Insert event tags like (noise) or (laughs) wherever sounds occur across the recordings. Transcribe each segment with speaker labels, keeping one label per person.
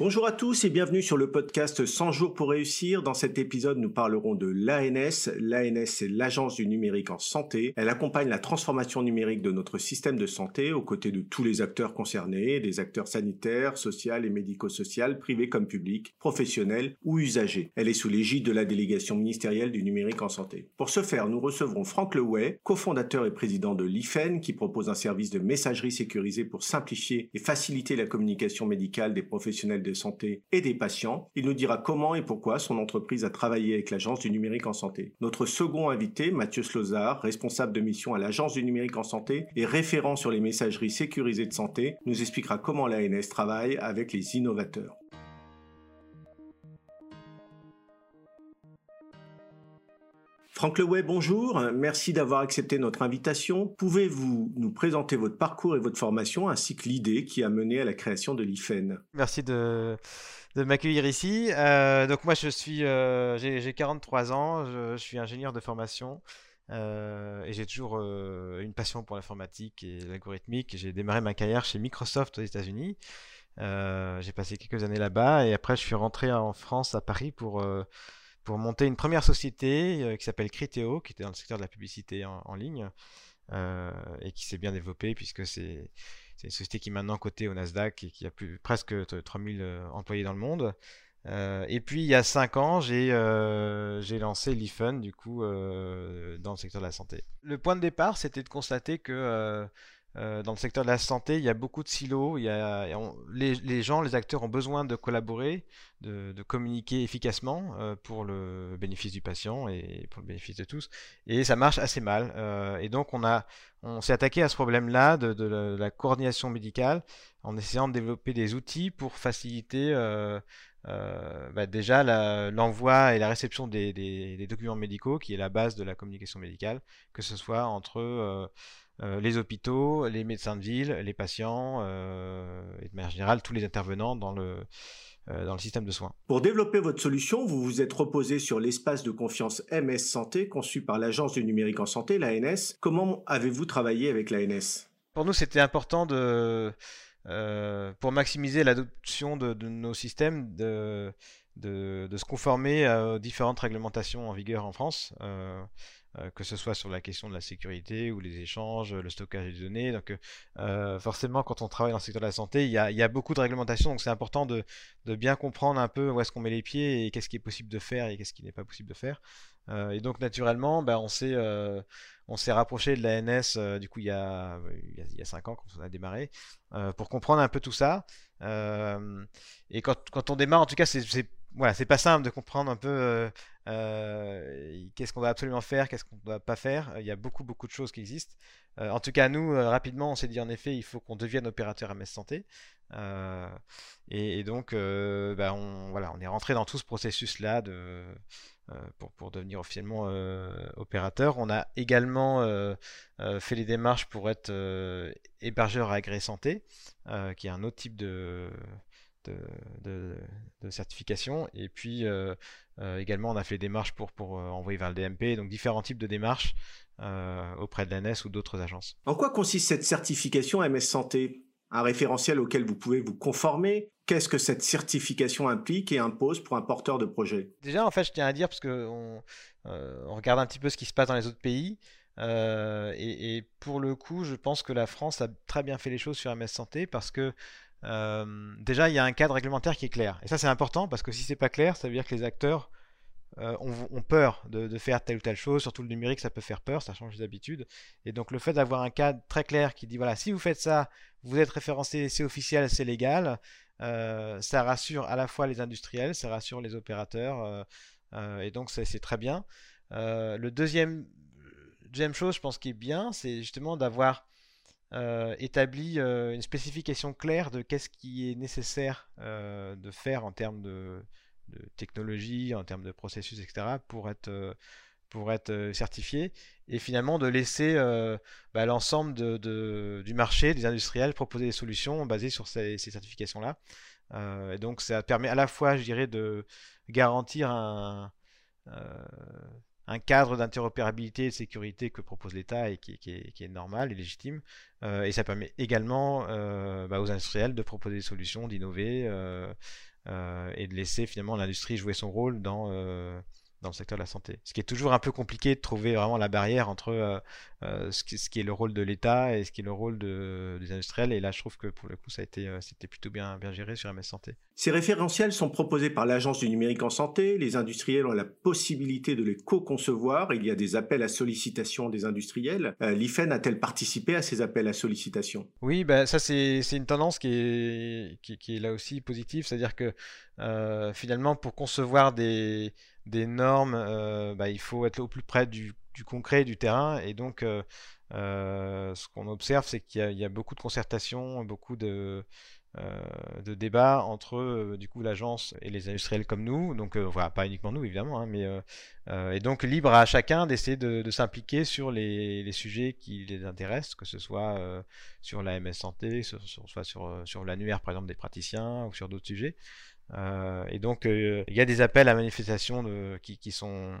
Speaker 1: Bonjour à tous et bienvenue sur le podcast 100 jours pour réussir. Dans cet épisode, nous parlerons de l'ANS. L'ANS, c'est l'Agence du numérique en santé. Elle accompagne la transformation numérique de notre système de santé aux côtés de tous les acteurs concernés, des acteurs sanitaires, sociaux et médico-sociaux, privés comme publics, professionnels ou usagers. Elle est sous l'égide de la délégation ministérielle du numérique en santé. Pour ce faire, nous recevrons Franck Leway, cofondateur et président de l'IFEN, qui propose un service de messagerie sécurisée pour simplifier et faciliter la communication médicale des professionnels de santé et des patients. Il nous dira comment et pourquoi son entreprise a travaillé avec l'Agence du numérique en santé. Notre second invité, Mathieu Slozard, responsable de mission à l'Agence du numérique en santé et référent sur les messageries sécurisées de santé, nous expliquera comment l'ANS travaille avec les innovateurs. Franck Leway, bonjour. Merci d'avoir accepté notre invitation. Pouvez-vous nous présenter votre parcours et votre formation ainsi que l'idée qui a mené à la création de l'IFEN?
Speaker 2: Merci de, m'accueillir ici. Euh, donc moi, je suis, euh, j'ai 43 ans, je, suis ingénieur de formation. Euh, et j'ai toujours une passion pour l'informatique et l'algorithmique. J'ai démarré ma carrière chez Microsoft aux États-Unis. j'ai passé quelques années là-bas et après je suis rentré en France à Paris pour pour monter une première société euh, qui s'appelle Criteo, qui était dans le secteur de la publicité en, ligne, euh, et qui s'est bien développée puisque c'est une société qui est maintenant cotée au Nasdaq et qui a plus, presque 3000 euh, employés dans le monde. et puis il y a 5 ans, j'ai lancé l'IFUN du coup dans le secteur de la santé. Le point de départ, c'était de constater que euh, dans le secteur de la santé, il y a beaucoup de silos. Les, gens, les acteurs ont besoin de collaborer, de, communiquer efficacement euh, pour le bénéfice du patient et pour le bénéfice de tous. Et ça marche assez mal. Euh, et donc, on, s'est attaqué à ce problème-là de, la, coordination médicale en essayant de développer des outils pour faciliter bah, déjà l'envoi et la réception des, documents médicaux, qui est la base de la communication médicale, que ce soit entre euh, les hôpitaux, les médecins de ville, les patients euh, et de manière générale tous les intervenants dans le, euh, dans le système de soins.
Speaker 1: Pour développer votre solution, vous vous êtes reposé sur l'espace de confiance MS Santé conçu par l'Agence du numérique en santé, l'ANS. Comment avez-vous travaillé avec l'ANS
Speaker 2: Pour nous, c'était important de, pour maximiser l'adoption de, nos systèmes de, de, se conformer aux différentes réglementations en vigueur en France. Euh, que ce soit sur la question de la sécurité ou les échanges, le stockage des données. Donc euh, forcément, quand on travaille dans le secteur de la santé, il y a, beaucoup de réglementations, donc c'est important de, bien comprendre un peu où est-ce qu'on met les pieds et qu'est-ce qui est possible de faire et qu'est-ce qui n'est pas possible de faire. Euh, et donc naturellement, ben, on s'est rapproché de l'ANS du coup il y a il y a, cinq ans quand on a démarré pour comprendre un peu tout ça. et quand, on démarre, en tout cas, c'est voilà, pas simple de comprendre un peu euh, euh, qu'est-ce qu'on doit absolument faire, qu'est-ce qu'on ne doit pas faire? Il y a beaucoup, beaucoup de choses qui existent. Euh, en tout cas, nous, rapidement, on s'est dit en effet, il faut qu'on devienne opérateur MS Santé. Et, donc, bah, on, voilà, on est rentré dans tout ce processus-là pour, devenir officiellement opérateur. On a également fait les démarches pour être hébergeur agréé santé, qui est un autre type de de, certification. Et puis euh, euh, également, on a fait des démarches pour, pour euh, envoyer vers le DMP, donc différents types de démarches auprès de l'ANS ou d'autres agences.
Speaker 1: En quoi consiste cette certification MS Santé? Un référentiel auquel vous pouvez vous conformer? Qu'est-ce que cette certification implique et impose pour un porteur de projet?
Speaker 2: Déjà, en fait, je tiens à dire, parce qu'on on regarde un petit peu ce qui se passe dans les autres pays, et, et, pour le coup, je pense que la France a très bien fait les choses sur MS Santé parce que euh, déjà, il y a un cadre réglementaire qui est clair. Et ça, c'est important parce que si c'est pas clair, ça veut dire que les acteurs euh, ont, peur de, faire telle ou telle chose. Surtout le numérique, ça peut faire peur, ça change d'habitude. Et donc, le fait d'avoir un cadre très clair qui dit voilà, si vous faites ça, vous êtes référencé, c'est officiel, c'est légal. Euh, ça rassure à la fois les industriels, ça rassure les opérateurs. et donc, c'est très bien. le deuxième, deuxième chose, je pense, qui est bien, c'est justement d'avoir euh, établit euh, une spécification claire de qu'est-ce qui est nécessaire euh, de faire en termes de, technologie, en termes de processus, etc., pour être pour être certifiés et finalement de laisser bah, l'ensemble du marché, des industriels, proposer des solutions basées sur ces, certifications-là. et donc ça permet à la fois, je dirais, de garantir un, un cadre d'interopérabilité et de sécurité que propose l'État et qui, est, normal et légitime. et ça permet également bah, aux industriels de proposer des solutions, d'innover et de laisser finalement l'industrie jouer son rôle dans dans le secteur de la santé. Ce qui est toujours un peu compliqué de trouver vraiment la barrière entre euh, euh, ce, qui, ce, qui, est le rôle de l'État et ce qui est le rôle de, des industriels. Et là, je trouve que pour le coup, ça a été, euh, c'était plutôt bien, bien géré sur MS Santé.
Speaker 1: Ces référentiels sont proposés par l'Agence du numérique en santé. Les industriels ont la possibilité de les co-concevoir. Il y a des appels à sollicitation des industriels. L'IFEN a-t-elle participé à ces appels à sollicitation
Speaker 2: Oui, bah, ça c'est, une tendance qui est, qui, qui, est là aussi positive. C'est-à-dire que finalement, pour concevoir des des normes, euh, bah, il faut être au plus près du, concret, du terrain. Et donc, euh, euh, ce qu'on observe, c'est qu'il y, a beaucoup de concertations, beaucoup de, débats entre du coup l'agence et les industriels comme nous. Donc, voilà, pas uniquement nous évidemment, hein, mais et donc libre à chacun d'essayer de, s'impliquer sur les, sujets qui les intéressent, que ce soit sur la MS santé, soit sur, sur l'annuaire par exemple des praticiens ou sur d'autres sujets. Euh, et donc, euh, il y a des appels à manifestation de, qui, sont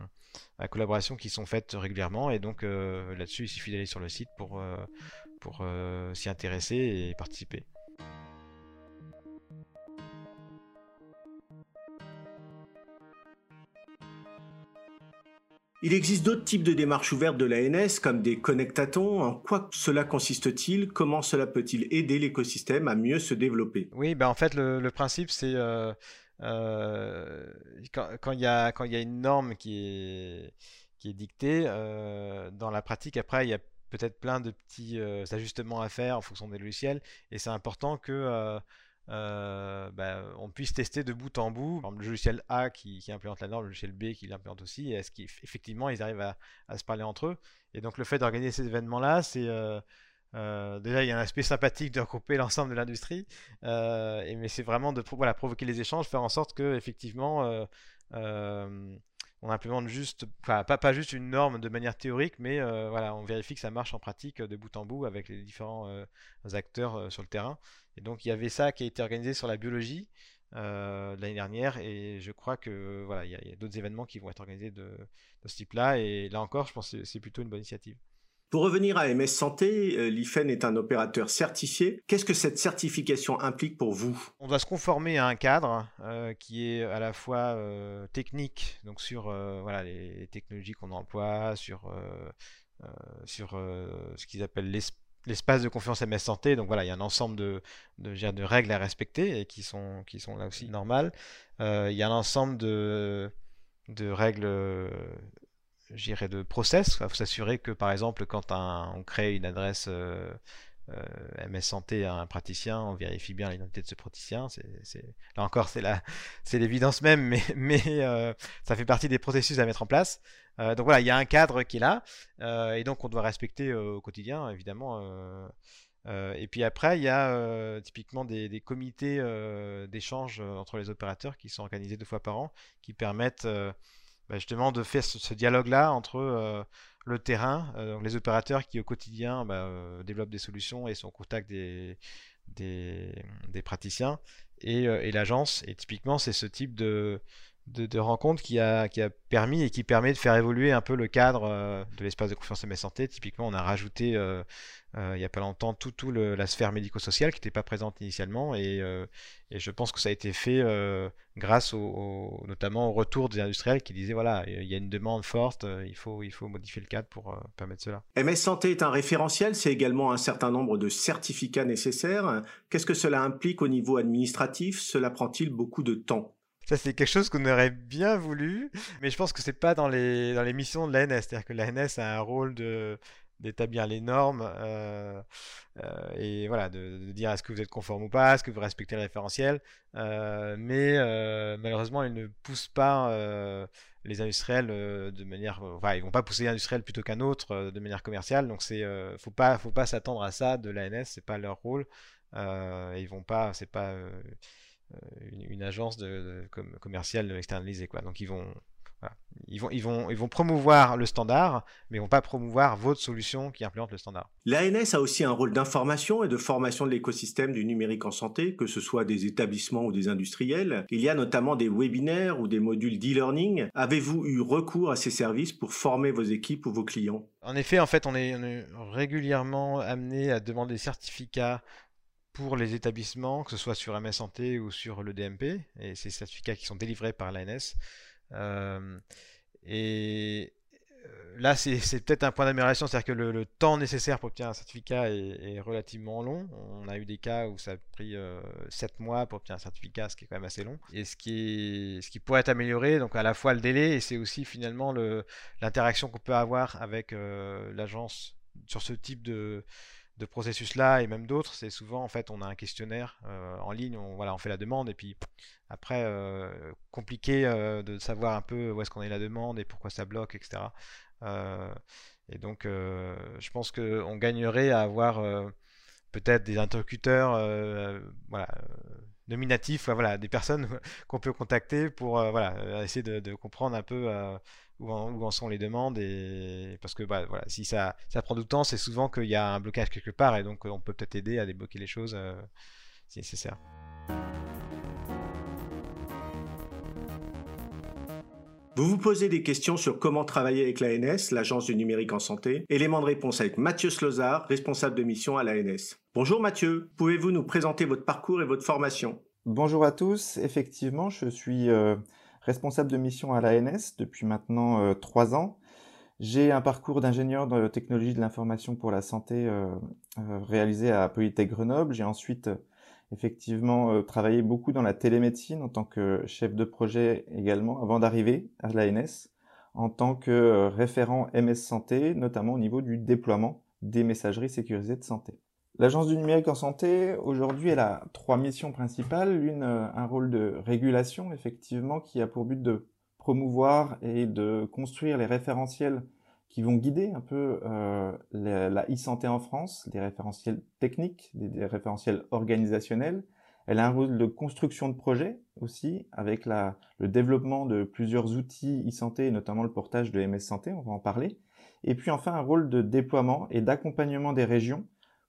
Speaker 2: à collaboration qui sont faites régulièrement. Et donc, euh, là-dessus, il suffit d'aller sur le site pour, pour s'y intéresser et participer.
Speaker 1: Il existe d'autres types de démarches ouvertes de l'ANS, comme des connectatons. En quoi cela consiste-t-il? Comment cela peut-il aider l'écosystème à mieux se développer?
Speaker 2: Oui, ben en fait, le, principe, c'est euh, euh, quand il y, a, y a une norme qui est, qui est dictée, euh, dans la pratique, après, il y a peut-être plein de petits ajustements à faire en fonction des logiciels. Et c'est important que euh, bah, on puisse tester de bout en bout le logiciel A qui, implémente la norme, le logiciel B qui l'implémente aussi, est-ce qu'effectivement ils arrivent à, se parler entre eux? Et donc le fait d'organiser ces événements-là, c'est euh, euh, déjà il y a un aspect sympathique de regrouper l'ensemble de l'industrie, mais c'est vraiment de voilà, provoquer les échanges, faire en sorte que effectivement on implémente juste, pas, pas juste une norme de manière théorique, mais voilà, on vérifie que ça marche en pratique de bout en bout avec les différents acteurs sur le terrain. Et donc il y avait ça qui a été organisé sur la biologie euh, l'année dernière et je crois que voilà il y a, d'autres événements qui vont être organisés de, ce type-là et là encore je pense que c'est plutôt une bonne initiative.
Speaker 1: Pour revenir à MS Santé, euh, l'IFEN est un opérateur certifié. Qu'est-ce que cette certification implique pour vous?
Speaker 2: On doit se conformer à un cadre euh, qui est à la fois technique, donc sur voilà, les, technologies qu'on emploie, sur, sur ce qu'ils appellent l'esprit l'espace de confiance MS Santé. Donc voilà, il y a un ensemble de, de, de règles à respecter et qui sont, qui sont là aussi normales. Euh, il y a un ensemble de, de règles, j'irais, de process. Il faut s'assurer que, par exemple, quand on crée une adresse euh, euh, MS Santé à un praticien, on vérifie bien l'identité de ce praticien. Là encore, c'est, l'évidence même, (laughs) mais, euh, ça fait partie des processus à mettre en place. Donc voilà, il y a un cadre qui est là, et donc on doit respecter au quotidien, évidemment. et puis après, il y a typiquement des, comités d'échange entre les opérateurs qui sont organisés deux fois par an, qui permettent bah, justement de faire ce dialogue-là entre le terrain, euh, les opérateurs qui au quotidien bah, euh, développent des solutions et sont en contact des, des, praticiens euh, et, l'agence. Et typiquement, c'est ce type de, de, rencontre qui a, qui a permis et qui permet de faire évoluer un peu le cadre de l'espace de confiance et santé. Typiquement, on a rajouté il n'y a pas longtemps tout, tout la sphère médico-sociale qui n'était pas présente initialement et, et, je pense que ça a été fait grâce au, notamment au retour des industriels qui disaient voilà il y a une demande forte il faut, il faut modifier le cadre pour permettre cela.
Speaker 1: MS Santé est un référentiel, c'est également un certain nombre de certificats nécessaires. Qu'est-ce que cela implique au niveau administratif? Cela prend-il beaucoup de temps?
Speaker 2: Ça, c'est quelque chose qu'on aurait bien voulu, mais je pense que c'est pas dans les, dans les missions de l'ANS. C'est-à-dire que l'ANS a un rôle de, d'établir les normes euh, euh, et voilà de, dire est-ce que vous êtes conforme ou pas, est-ce que vous respectez le référentiel, euh, mais malheureusement ils ne poussent pas les industriels de manière, enfin ils vont pas pousser les industriels plutôt qu'un autre de manière commerciale, donc c'est faut pas faut pas s'attendre à ça de l'ANS, c'est pas leur rôle, ils vont pas, c'est pas une, agence de, commerciale externalisée quoi, donc ils vont Ils vont, ils, vont, ils vont promouvoir le standard, mais ils vont pas promouvoir votre solution qui implémente le standard.
Speaker 1: L'ANS a aussi un rôle d'information et de formation de l'écosystème du numérique en santé, que ce soit des établissements ou des industriels. Il y a notamment des webinaires ou des modules d'e-learning. Avez-vous eu recours à ces services pour former vos équipes ou vos clients?
Speaker 2: En effet, en fait, on est, on est régulièrement amené à demander des certificats pour les établissements, que ce soit sur MS Santé ou sur le DMP, et ces certificats qui sont délivrés par l'ANS. Euh, et euh, là, c'est peut-être un point d'amélioration, c'est-à-dire que le, temps nécessaire pour obtenir un certificat est, relativement long. On a eu des cas où ça a pris 7 euh, mois pour obtenir un certificat, ce qui est quand même assez long. Et ce qui, est, ce qui pourrait être amélioré, donc à la fois le délai, et c'est aussi finalement l'interaction qu'on peut avoir avec l'agence sur ce type de, de processus-là et même d'autres, c'est souvent en fait on a un questionnaire euh, en ligne, on, voilà, on fait la demande et puis après euh, compliqué euh, de savoir un peu où est-ce qu'on est la demande et pourquoi ça bloque, etc. et donc je pense qu'on gagnerait à avoir peut-être des interlocuteurs voilà, nominatifs, voilà, des personnes (laughs) qu'on peut contacter pour voilà, essayer de, de, comprendre un peu où en, sont les demandes et parce que bah, voilà si ça, ça prend du temps c'est souvent qu'il y a un blocage quelque part et donc on peut peut-être aider à débloquer les choses euh, si nécessaire.
Speaker 1: Vous vous posez des questions sur comment travailler avec l'ANS, l'Agence du numérique en santé. Élément de réponse avec Mathieu Slozard, responsable de mission à l'ANS. Bonjour Mathieu, pouvez-vous nous présenter votre parcours et votre formation?
Speaker 3: Bonjour à tous, effectivement je suis euh, responsable de mission à l'ANS depuis maintenant euh, trois ans. J'ai un parcours d'ingénieur dans la technologie de l'information pour la santé euh, euh, réalisé à Polytech Grenoble. J'ai ensuite effectivement travaillé beaucoup dans la télémédecine en tant que chef de projet également avant d'arriver à l'ANS en tant que référent MS Santé, notamment au niveau du déploiement des messageries sécurisées de santé. L'Agence du numérique en santé, aujourd'hui, elle a trois missions principales. L'une, euh, un rôle de régulation, effectivement, qui a pour but de promouvoir et de construire les référentiels qui vont guider un peu euh, la e-santé en France, des référentiels techniques, des, référentiels organisationnels. Elle a un rôle de construction de projet aussi, avec le développement de plusieurs outils e-santé, notamment le portage de MS Santé, on va en parler. Et puis enfin un rôle de déploiement et d'accompagnement des régions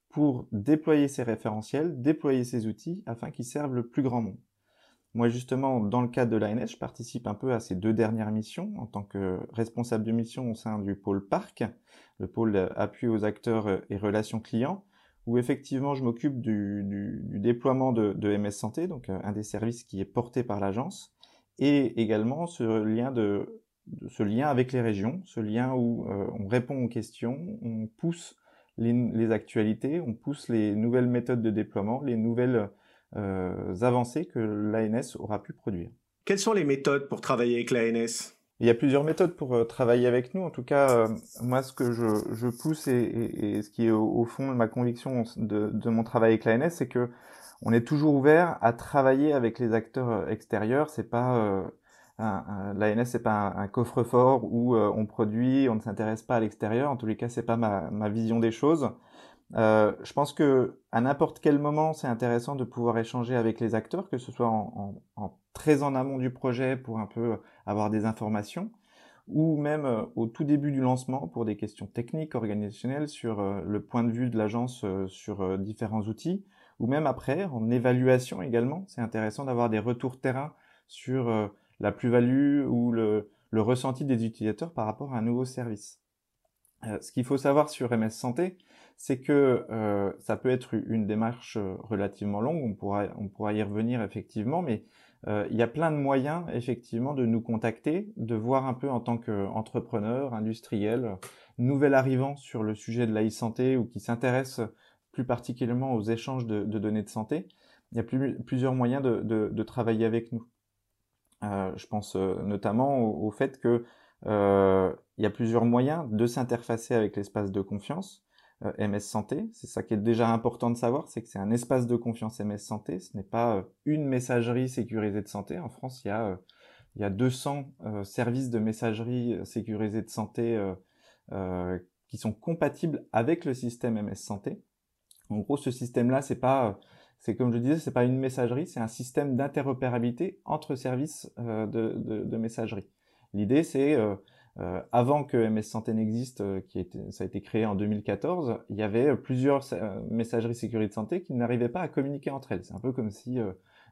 Speaker 3: pour déployer ces référentiels, déployer ces outils afin qu'ils servent le plus grand monde. Moi justement, dans le cadre de l'ANS, je participe un peu à ces deux dernières missions en tant que responsable de mission au sein du pôle parc, le pôle appui aux acteurs et relations clients, où effectivement je m'occupe du, déploiement de, MS Santé, donc euh, un des services qui est porté par l'agence, et également ce lien avec les régions, ce lien où euh, on répond aux questions, on pousse les, actualités, on pousse les nouvelles méthodes de déploiement, les nouvelles euh, avancées que l'ANS aura pu produire.
Speaker 1: Quelles sont les méthodes pour travailler avec l'ANS
Speaker 3: il y a plusieurs méthodes pour euh, travailler avec nous. En tout cas, euh, moi, ce que je, pousse et, ce qui est au, fond de ma conviction de, de mon travail avec l'ANS, c'est que on est toujours ouvert à travailler avec les acteurs extérieurs. C'est pas l'ANS c'est pas un, coffre-fort où euh, on produit, on ne s'intéresse pas à l'extérieur. En tous les cas, c'est pas ma, vision des choses. Euh, je pense que à n'importe quel moment, c'est intéressant de pouvoir échanger avec les acteurs, que ce soit en, très en amont du projet pour un peu avoir des informations, ou même euh, au tout début du lancement pour des questions techniques, organisationnelles, sur le point de vue de l'agence sur différents outils, ou même après en évaluation également. C'est intéressant d'avoir des retours terrain sur la plus-value ou le, ressenti des utilisateurs par rapport à un nouveau service. Euh, ce qu'il faut savoir sur MS Santé, c'est que euh, ça peut être une démarche euh, relativement longue, on pourra, on pourra y revenir effectivement, mais il y a plein de moyens effectivement de nous contacter, de voir un peu en tant qu'entrepreneur, industriel, nouvel arrivant sur le sujet de la e-santé ou qui s'intéresse plus particulièrement aux échanges de, données de santé. Il y a plusieurs moyens de travailler avec nous. Euh, je pense euh, notamment au, fait que euh, il y a plusieurs moyens de s'interfacer avec l'espace de confiance. MS Santé, c'est ça qui est déjà important de savoir, c'est que c'est un espace de confiance MS Santé, ce n'est pas une messagerie sécurisée de santé. En France, il y a, il y a 200 services de messagerie sécurisée de santé qui sont compatibles avec le système MS Santé. En gros, ce système-là, c'est pas c'est comme je disais, c'est pas une messagerie, c'est un système d'interopérabilité entre services euh, de, messagerie. L'idée, c'est euh, avant que MS Santé n'existe, euh, qui ça a été créé en 2014, il y avait plusieurs euh, messageries sécurité santé qui n'arrivaient pas à communiquer entre elles. C'est un peu comme si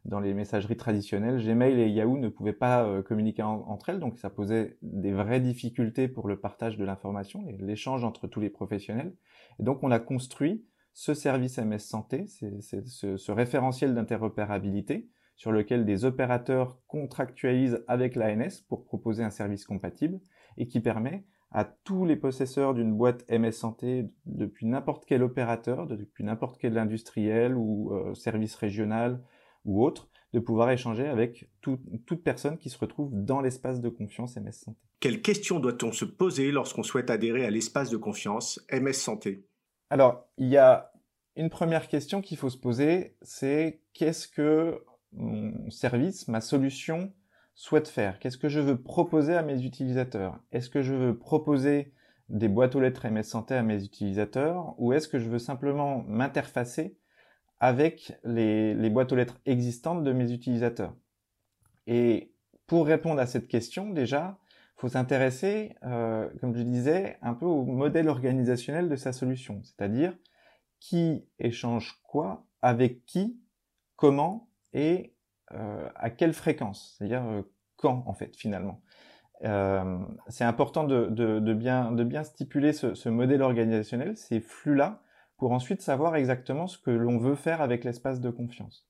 Speaker 3: dans les messageries traditionnelles, Gmail et Yahoo ne pouvaient pas communiquer entre elles, donc ça posait des vraies difficultés pour le partage de l'information, l'échange entre tous les professionnels. Et donc on a construit ce service MS Santé, ce, ce référentiel d'interopérabilité, sur lequel des opérateurs contractualisent avec l'ANS pour proposer un service compatible et qui permet à tous les possesseurs d'une boîte MS Santé, depuis n'importe quel opérateur, depuis n'importe quel industriel ou euh, service régional ou autre, de pouvoir échanger avec toute personne qui se retrouve dans l'espace de confiance MS Santé.
Speaker 1: Quelles questions doit-on se poser lorsqu'on souhaite adhérer à l'espace de confiance MS Santé?
Speaker 3: Alors, il y a une première question qu'il faut se poser, c'est qu'est-ce que mon service, ma solution souhaite faire? Qu'est-ce que je veux proposer à mes utilisateurs? Est-ce que je veux proposer des boîtes aux lettres MS Santé à mes utilisateurs ou est-ce que je veux simplement m'interfacer avec les, boîtes aux lettres existantes de mes utilisateurs? Et pour répondre à cette question, déjà, faut s'intéresser, euh, comme je disais, un peu au modèle organisationnel de sa solution, c'est-à-dire qui échange quoi, avec qui, comment et euh, à quelle fréquence, c'est-à-dire euh, quand en fait finalement. Euh, c'est important de, bien, de bien stipuler ce, modèle organisationnel, ces flux-là, pour ensuite savoir exactement ce que l'on veut faire avec l'espace de confiance.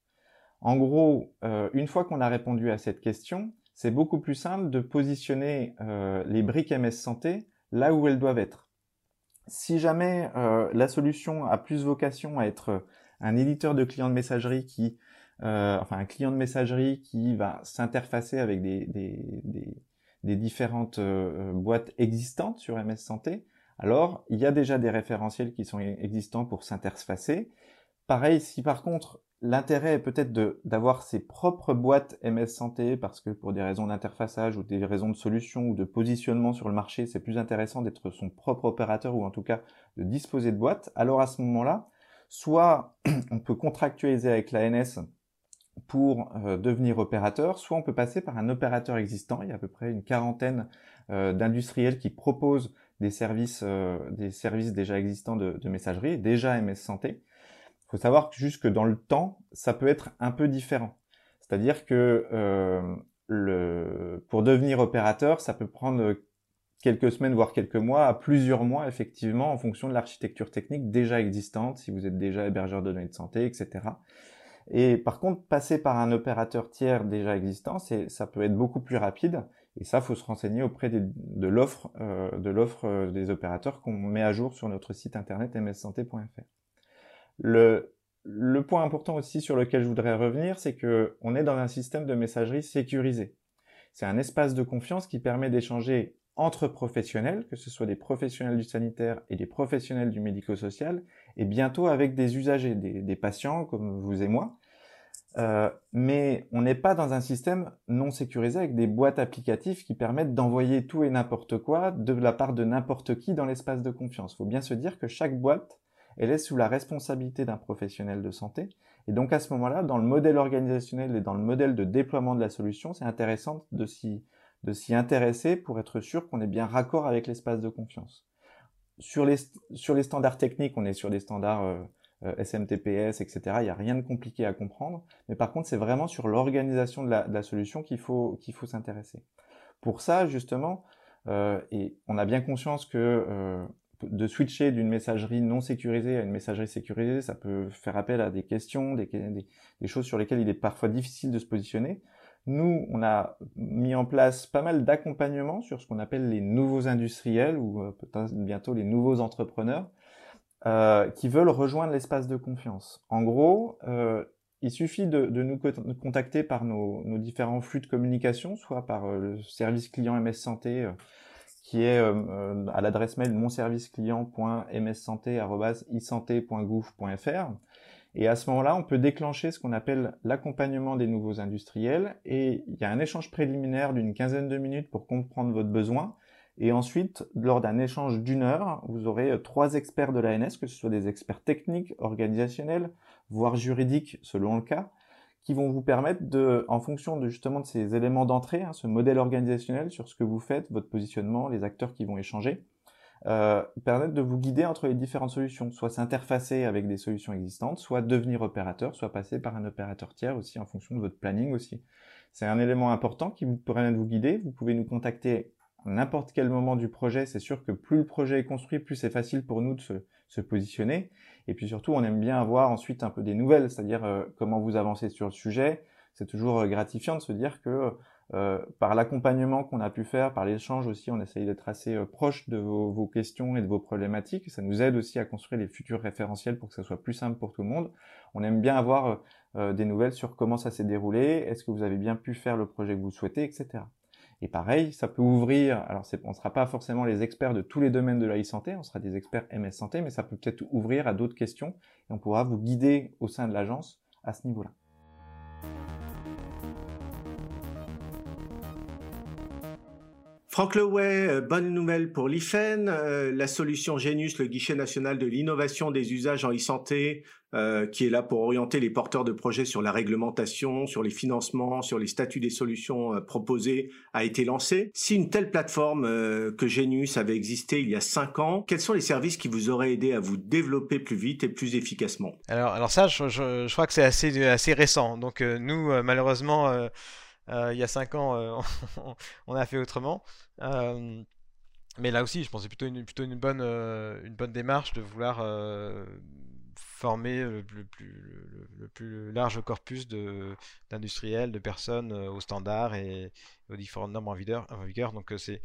Speaker 3: En gros, une fois qu'on a répondu à cette question, c'est beaucoup plus simple de positionner les briques MS Santé là où elles doivent être. Si jamais la solution a plus vocation à être un éditeur de clients de messagerie qui euh, enfin un client de messagerie qui va s'interfacer avec des, des, différentes euh, boîtes existantes sur MS Santé, alors il y a déjà des référentiels qui sont existants pour s'interfacer. Pareil, si par contre l'intérêt est peut-être d'avoir ses propres boîtes MS Santé parce que pour des raisons d'interfaçage ou des raisons de solution ou de positionnement sur le marché, c'est plus intéressant d'être son propre opérateur ou en tout cas de disposer de boîtes, alors à ce moment-là, soit (clears throat) on peut contractualiser avec l'ANS pour euh, devenir opérateur, soit on peut passer par un opérateur existant. Il y a à peu près une quarantaine euh, d'industriels qui proposent des services, euh, des services déjà existants de, messagerie, déjà MS Santé. Faut savoir que jusque dans le temps, ça peut être un peu différent. C'est-à-dire que le, pour devenir opérateur, ça peut prendre quelques semaines, voire quelques mois, à plusieurs mois, effectivement, en fonction de l'architecture technique déjà existante, si vous êtes déjà hébergeur de données de santé, etc. Et par contre, passer par un opérateur tiers déjà existant, ça peut être beaucoup plus rapide. Et ça, faut se renseigner auprès de l'offre euh, de l'offre euh, des opérateurs qu'on met à jour sur notre site internet mssanté.fr. Le, le point important aussi sur lequel je voudrais revenir, c'est que on est dans un système de messagerie sécurisé. C'est un espace de confiance qui permet d'échanger entre professionnels, que ce soit des professionnels du sanitaire et des professionnels du médico-social, et bientôt avec des usagers, des, patients comme vous et moi. Euh, mais on n'est pas dans un système non sécurisé avec des boîtes applicatives qui permettent d'envoyer tout et n'importe quoi de la part de n'importe qui dans l'espace de confiance. Il faut bien se dire que chaque boîte, elle est sous la responsabilité d'un professionnel de santé. Et donc à ce moment-là, dans le modèle organisationnel et dans le modèle de déploiement de la solution, c'est intéressant de s'y de s'y intéresser pour être sûr qu'on est bien raccord avec l'espace de confiance. Sur les, sur les standards techniques, on est sur des standards euh, euh, SMTPS, etc. Il n'y a rien de compliqué à comprendre. Mais par contre, c'est vraiment sur l'organisation de la, solution qu'il faut, qu'il faut s'intéresser. Pour ça, justement, euh, et on a bien conscience que de switcher d'une messagerie non sécurisée à une messagerie sécurisée, ça peut faire appel à des questions, des, choses sur lesquelles il est parfois difficile de se positionner. Nous, on a mis en place pas mal d'accompagnement sur ce qu'on appelle les nouveaux industriels ou euh, peut-être bientôt les nouveaux entrepreneurs euh, qui veulent rejoindre l'espace de confiance. En gros, euh, il suffit de, nous contacter par nos, différents flux de communication, soit par le service client MS Santé qui est à l'adresse mail monserviceclient.mssanté.isanté.gouv.fr et à ce moment-là, on peut déclencher ce qu'on appelle l'accompagnement des nouveaux industriels. Et il y a un échange préliminaire d'une quinzaine de minutes pour comprendre votre besoin. Et ensuite, lors d'un échange d'une heure, vous aurez euh, trois experts de l'ANS, que ce soit des experts techniques, organisationnels, voire juridiques selon le cas, qui vont vous permettre de, en fonction de justement de ces éléments d'entrée, hein, ce modèle organisationnel sur ce que vous faites, votre positionnement, les acteurs qui vont échanger, euh, permettre de vous guider entre les différentes solutions, soit s'interfacer avec des solutions existantes, soit devenir opérateur, soit passer par un opérateur tiers aussi en fonction de votre planning aussi. C'est un élément important qui vous permet de vous guider. Vous pouvez nous contacter à n'importe quel moment du projet. C'est sûr que plus le projet est construit, plus c'est facile pour nous de se, se positionner. Et puis surtout, on aime bien avoir ensuite un peu des nouvelles, c'est-à-dire euh, comment vous avancez sur le sujet. C'est toujours euh, gratifiant de se dire que euh, par l'accompagnement qu'on a pu faire, par l'échange aussi, on essaye d'être assez proche de vos, vos, questions et de vos problématiques. Ça nous aide aussi à construire les futurs référentiels pour que ça soit plus simple pour tout le monde. On aime bien avoir des nouvelles sur comment ça s'est déroulé, est-ce que vous avez bien pu faire le projet que vous souhaitez, etc. Et pareil, ça peut ouvrir, alors on ne sera pas forcément les experts de tous les domaines de la e-santé, on sera des experts MS Santé, mais ça peut peut-être ouvrir à d'autres questions et on pourra vous guider au sein de l'agence à ce niveau-là.
Speaker 1: Franck Leway, euh, bonne nouvelle pour l'IFEN. Euh, la solution Genius, le guichet national de l'innovation des usages en e-santé, euh, qui est là pour orienter les porteurs de projets sur la réglementation, sur les financements, sur les statuts des solutions proposées, a été lancé. Si une telle plateforme que Genius avait existé il y a cinq ans, quels sont les services qui vous auraient aidé à vous développer plus vite et plus efficacement?
Speaker 2: Alors, alors ça, je, crois que c'est assez, assez récent. Donc nous, malheureusement il y a 5 ans, (laughs) on a fait autrement. Euh, mais là aussi, je c'est plutôt une, plutôt une, bonne, une bonne démarche de vouloir former le, plus, large corpus d'industriels, de, personnes aux standards et aux différentes normes en vigueur. Donc c'est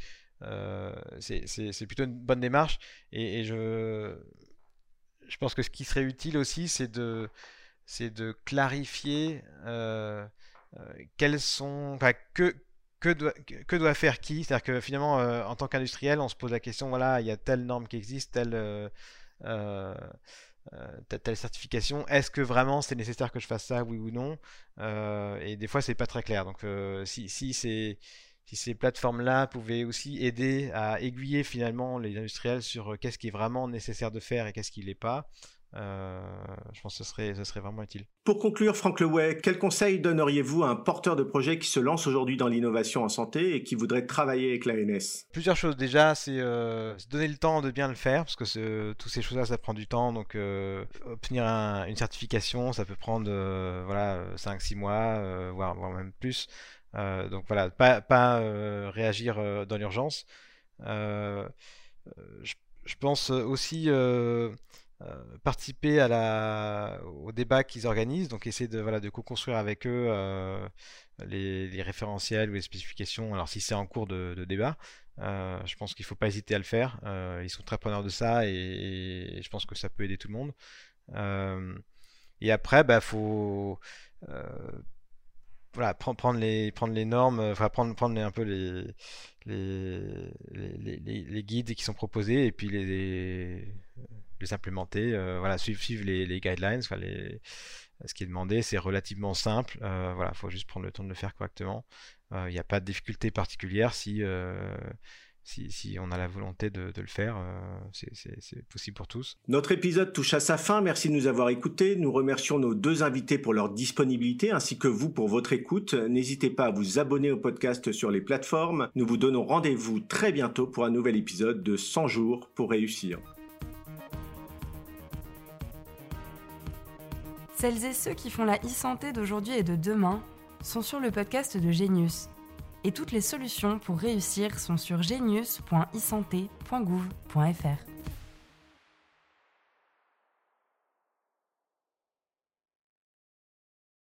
Speaker 2: c'est plutôt une bonne démarche. Et, je, je pense que ce qui serait utile aussi, c'est de, de clarifier euh, quels sont, que, que doit, faire qui? C'est-à-dire que finalement, euh, en tant qu'industriel, on se pose la question, voilà, il y a telle norme qui existe, telle, euh, telle, certification. Est-ce que vraiment c'est nécessaire que je fasse ça, oui ou non? Et des fois, c'est pas très clair. Donc, si, si, si ces plateformes-là pouvaient aussi aider à aiguiller finalement les industriels sur qu'est-ce qui est vraiment nécessaire de faire et qu'est-ce qui l'est pas, euh, je pense que ce serait, ce serait vraiment utile.
Speaker 1: Pour conclure, Franck Leway, quel conseil donneriez-vous à un porteur de projet qui se lance aujourd'hui dans l'innovation en santé et qui voudrait travailler avec l'ANS
Speaker 2: Plusieurs choses. Déjà, c'est euh, donner le temps de bien le faire, parce que toutes ces choses-là, ça prend du temps. Donc, euh, obtenir une certification, ça peut prendre voilà, 5-6 mois, voire, voire, même plus. donc voilà, pas, pas réagir dans l'urgence. Je, je, pense aussi euh, participer à la, au débat qu'ils organisent, donc essayer de, voilà, de co-construire avec eux euh, les, référentiels ou les spécifications, alors si c'est en cours de, débat. Euh, je pense qu'il ne faut pas hésiter à le faire. ils sont très preneurs de ça et, je pense que ça peut aider tout le monde. et après, il bah, faut voilà, prendre les, prendre les normes, enfin prendre, prendre un peu les, les, les, guides qui sont proposés et puis les, les implémenter, euh, voilà, suivre, les, guidelines, ce qui est demandé, c'est relativement simple. Euh, voilà, faut juste prendre le temps de le faire correctement. Il euh, n'y a pas de difficulté particulière si si, si, on a la volonté de, de le faire, c'est possible pour tous.
Speaker 1: Notre épisode touche à sa fin. Merci de nous avoir écoutés. Nous remercions nos deux invités pour leur disponibilité ainsi que vous pour votre écoute. N'hésitez pas à vous abonner au podcast sur les plateformes. Nous vous donnons rendez-vous très bientôt pour un nouvel épisode de 100 jours pour réussir.
Speaker 4: Celles et ceux qui font la e-santé d'aujourd'hui et de demain sont sur le podcast de Genius. Et toutes les solutions pour réussir sont sur genius.isanté.gouv.fr.